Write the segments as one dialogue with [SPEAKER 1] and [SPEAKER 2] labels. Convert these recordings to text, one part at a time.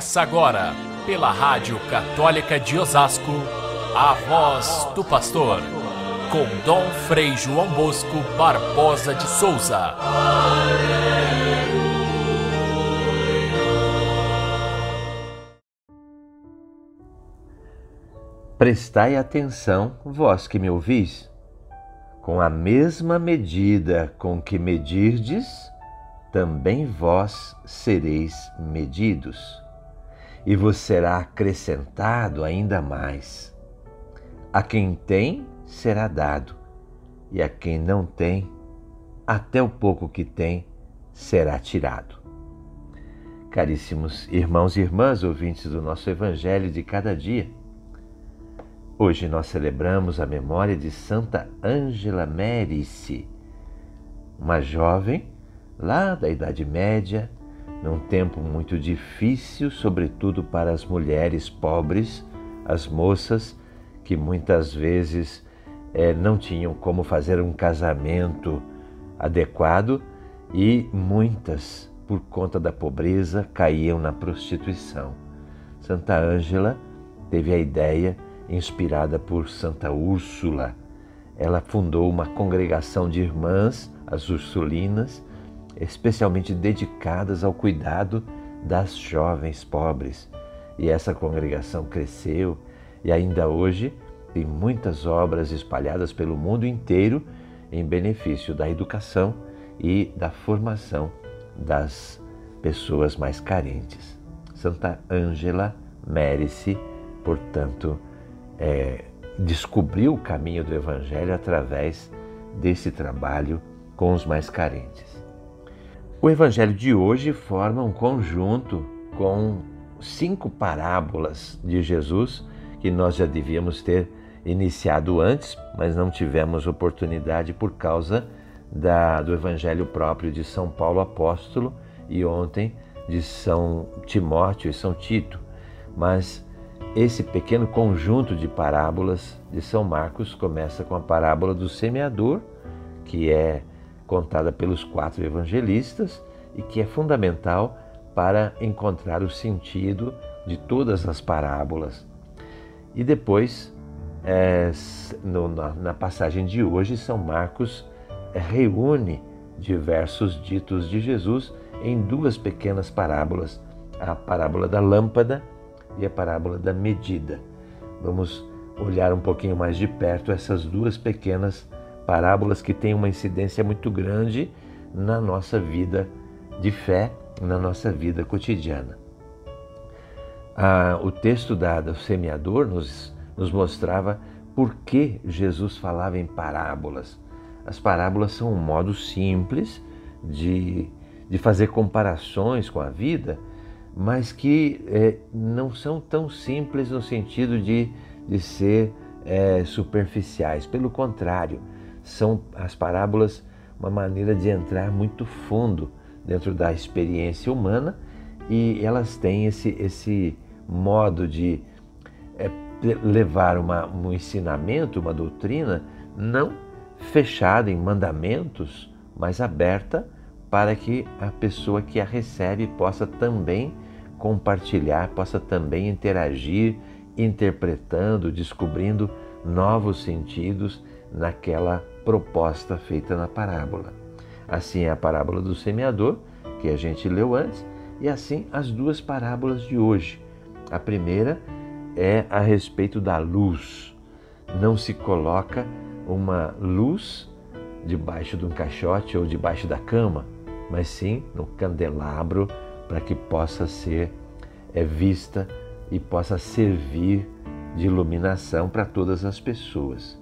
[SPEAKER 1] Começa agora, pela Rádio Católica de Osasco, a voz do pastor, com Dom Frei João Bosco Barbosa de Souza.
[SPEAKER 2] Prestai atenção, vós que me ouvis, com a mesma medida com que medirdes, também vós sereis medidos, e vos será acrescentado ainda mais. A quem tem, será dado, e a quem não tem, até o pouco que tem, será tirado. Caríssimos irmãos e irmãs, ouvintes do nosso Evangelho de cada dia, hoje nós celebramos a memória de Santa Ângela Mérice, uma jovem lá da Idade Média, num tempo muito difícil, sobretudo para as mulheres pobres, as moças que muitas vezes é, não tinham como fazer um casamento adequado e muitas, por conta da pobreza, caíam na prostituição. Santa Ângela teve a ideia, inspirada por Santa Úrsula. Ela fundou uma congregação de irmãs, as Ursulinas, especialmente dedicadas ao cuidado das jovens pobres. E essa congregação cresceu e ainda hoje tem muitas obras espalhadas pelo mundo inteiro em benefício da educação e da formação das pessoas mais carentes. Santa Ângela Mérice, portanto, é, o caminho do Evangelho através desse trabalho com os mais carentes. O Evangelho de hoje forma um conjunto com cinco parábolas de Jesus que nós já devíamos ter iniciado antes, mas não tivemos oportunidade por causa da, do Evangelho próprio de São Paulo Apóstolo e ontem de São Timóteo e São Tito. Mas esse pequeno conjunto de parábolas de São Marcos começa com a parábola do semeador, que é contada pelos quatro evangelistas e que é fundamental para encontrar o sentido de todas as parábolas. E depois, é, no, na, na, passagem de hoje, São Marcos é, reúne diversos ditos de Jesus em duas pequenas parábolas: a parábola da lâmpada e a parábola da medida. Vamos olhar um pouquinho mais de perto essas duas pequenas parábolas que têm uma incidência muito grande na nossa vida de fé, na nossa vida cotidiana. Ah, o texto da, do semeador nos, nos mostrava por que Jesus falava em parábolas. As parábolas são um modo simples de, de fazer comparações com a vida, mas que é, não são tão simples no sentido de, de ser é, superficiais. Pelo contrário, são as parábolas uma maneira de entrar muito fundo dentro da experiência humana e elas têm esse, esse modo de é, levar uma, um ensinamento, uma doutrina, não fechada em mandamentos, mas aberta para que a pessoa que a recebe possa também compartilhar, possa também interagir, interpretando, descobrindo novos sentidos naquela proposta feita na parábola. Assim é a parábola do semeador, que a gente leu antes, e assim as duas parábolas de hoje. A primeira é a respeito da luz. Não se coloca uma luz debaixo de um caixote ou debaixo da cama, mas sim no candelabro para que possa ser é, vista e possa servir de iluminação para todas as pessoas.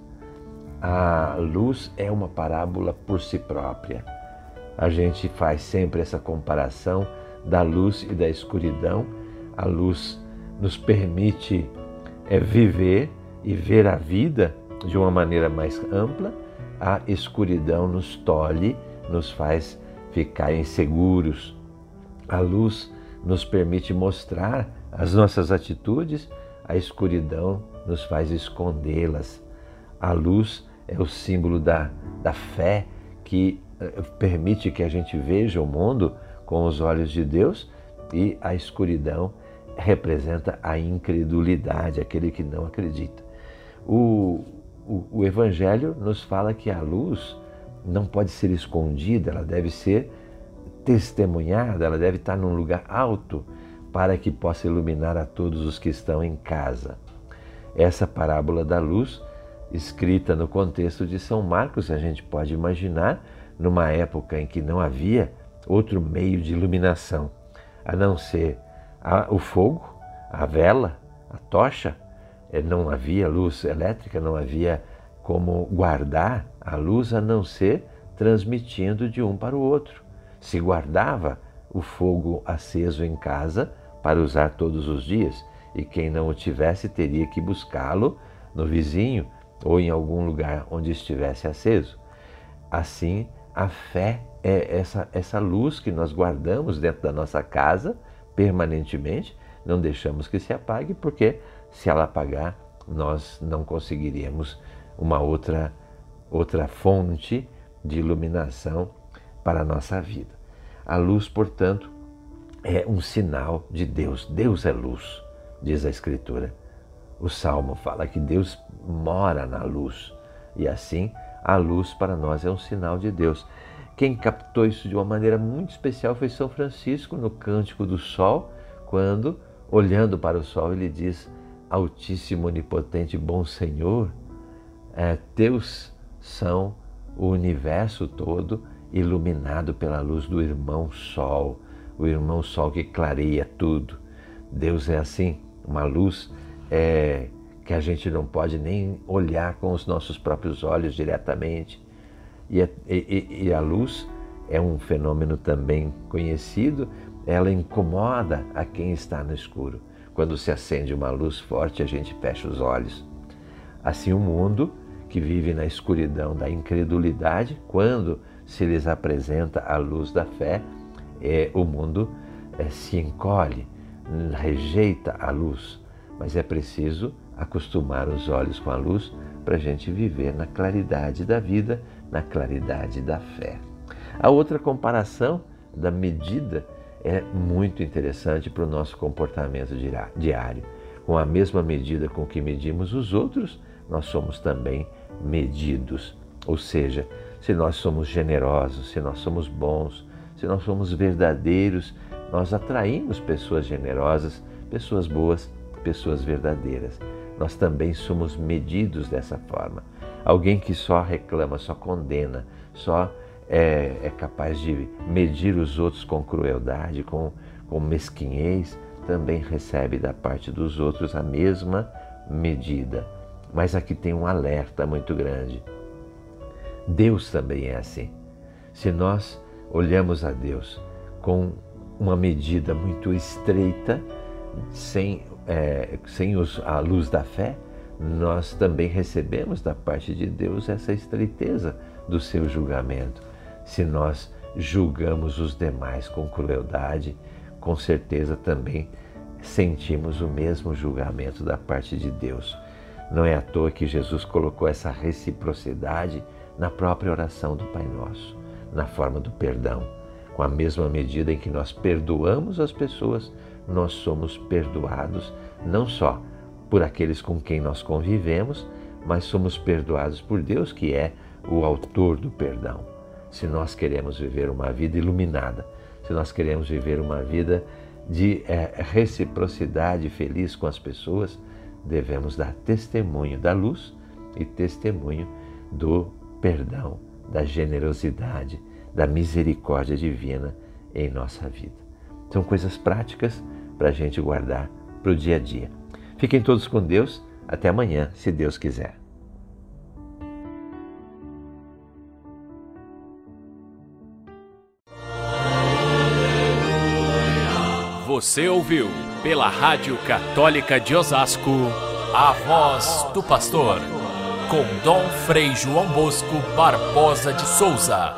[SPEAKER 2] A luz é uma parábola por si própria. A gente faz sempre essa comparação da luz e da escuridão. A luz nos permite é, viver e ver a vida de uma maneira mais ampla. A escuridão nos tolhe, nos faz ficar inseguros. A luz nos permite mostrar as nossas atitudes, a escuridão nos faz escondê-las. A luz é o símbolo da, da fé que eh, permite que a gente veja o mundo com os olhos de Deus e a escuridão representa a incredulidade, aquele que não acredita. O, o, o Evangelho nos fala que a luz não pode ser escondida, ela deve ser testemunhada, ela deve estar num lugar alto para que possa iluminar a todos os que estão em casa. Essa parábola da luz, escrita no contexto de São Marcos, a gente pode imaginar numa época em que não havia outro meio de iluminação a não ser a, o fogo, a vela, a tocha. Eh, não havia luz elétrica, não havia como guardar a luz a não ser transmitindo de um para o outro. Se guardava o fogo aceso em casa para usar todos os dias, e quem não o tivesse teria que buscá-lo no vizinho ou em algum lugar onde estivesse aceso. Assim, a fé é essa, essa luz que nós guardamos dentro da nossa casa permanentemente, não deixamos que se apague, porque se ela apagar, nós não conseguiríamos uma outra, outra fonte de iluminação para a nossa vida. A luz, portanto, é um sinal de Deus. Deus é luz, diz a Escritura. O Salmo fala que Deus mora na luz e assim a luz para nós é um sinal de Deus. Quem captou isso de uma maneira muito especial foi São Francisco no Cântico do Sol, quando, olhando para o sol, ele diz: Altíssimo, onipotente, bom Senhor, é, teus são o universo todo iluminado pela luz do irmão Sol, o irmão Sol que clareia tudo. Deus é assim, uma luz é, que a gente não pode nem olhar com os nossos próprios olhos diretamente. E, e, e a luz é um fenômeno também conhecido, ela incomoda a quem está no escuro. Quando se acende uma luz forte, a gente fecha os olhos. Assim, o mundo que vive na escuridão da incredulidade, quando se lhes apresenta a luz da fé, é, o mundo é, se encolhe, rejeita a luz. Mas é preciso acostumar os olhos com a luz para a gente viver na claridade da vida, na claridade da fé. A outra comparação da medida é muito interessante para o nosso comportamento diário. Com a mesma medida com que medimos os outros, nós somos também medidos. Ou seja, se nós somos generosos, se nós somos bons, se nós somos verdadeiros, nós atraímos pessoas generosas, pessoas boas, pessoas verdadeiras. Nós também somos medidos dessa forma. Alguém que só reclama, só condena, só é, é capaz de medir os outros com crueldade, com, com mesquinhez, também recebe da parte dos outros a mesma medida. Mas aqui tem um alerta muito grande. Deus também é assim. Se nós olhamos a Deus com uma medida muito estreita, sem, é, sem os, a luz da fé, nós também recebemos da parte de Deus essa estreiteza do seu julgamento. Se nós julgamos os demais com crueldade, com certeza também sentimos o mesmo julgamento da parte de Deus. Não é à toa que Jesus colocou essa reciprocidade na própria oração do Pai Nosso, na forma do perdão. Com a mesma medida em que nós perdoamos as pessoas, nós somos perdoados não só por aqueles com quem nós convivemos, mas somos perdoados por Deus, que é o autor do perdão. Se nós queremos viver uma vida iluminada, se nós queremos viver uma vida de é, reciprocidade feliz com as pessoas, devemos dar testemunho da luz e testemunho do perdão, da generosidade, da misericórdia divina em nossa vida. São coisas práticas para a gente guardar para o dia a dia. Fiquem todos com Deus. Até amanhã, se Deus quiser.
[SPEAKER 1] Você ouviu pela Rádio Católica de Osasco a voz do pastor com Dom Frei João Bosco Barbosa de Souza.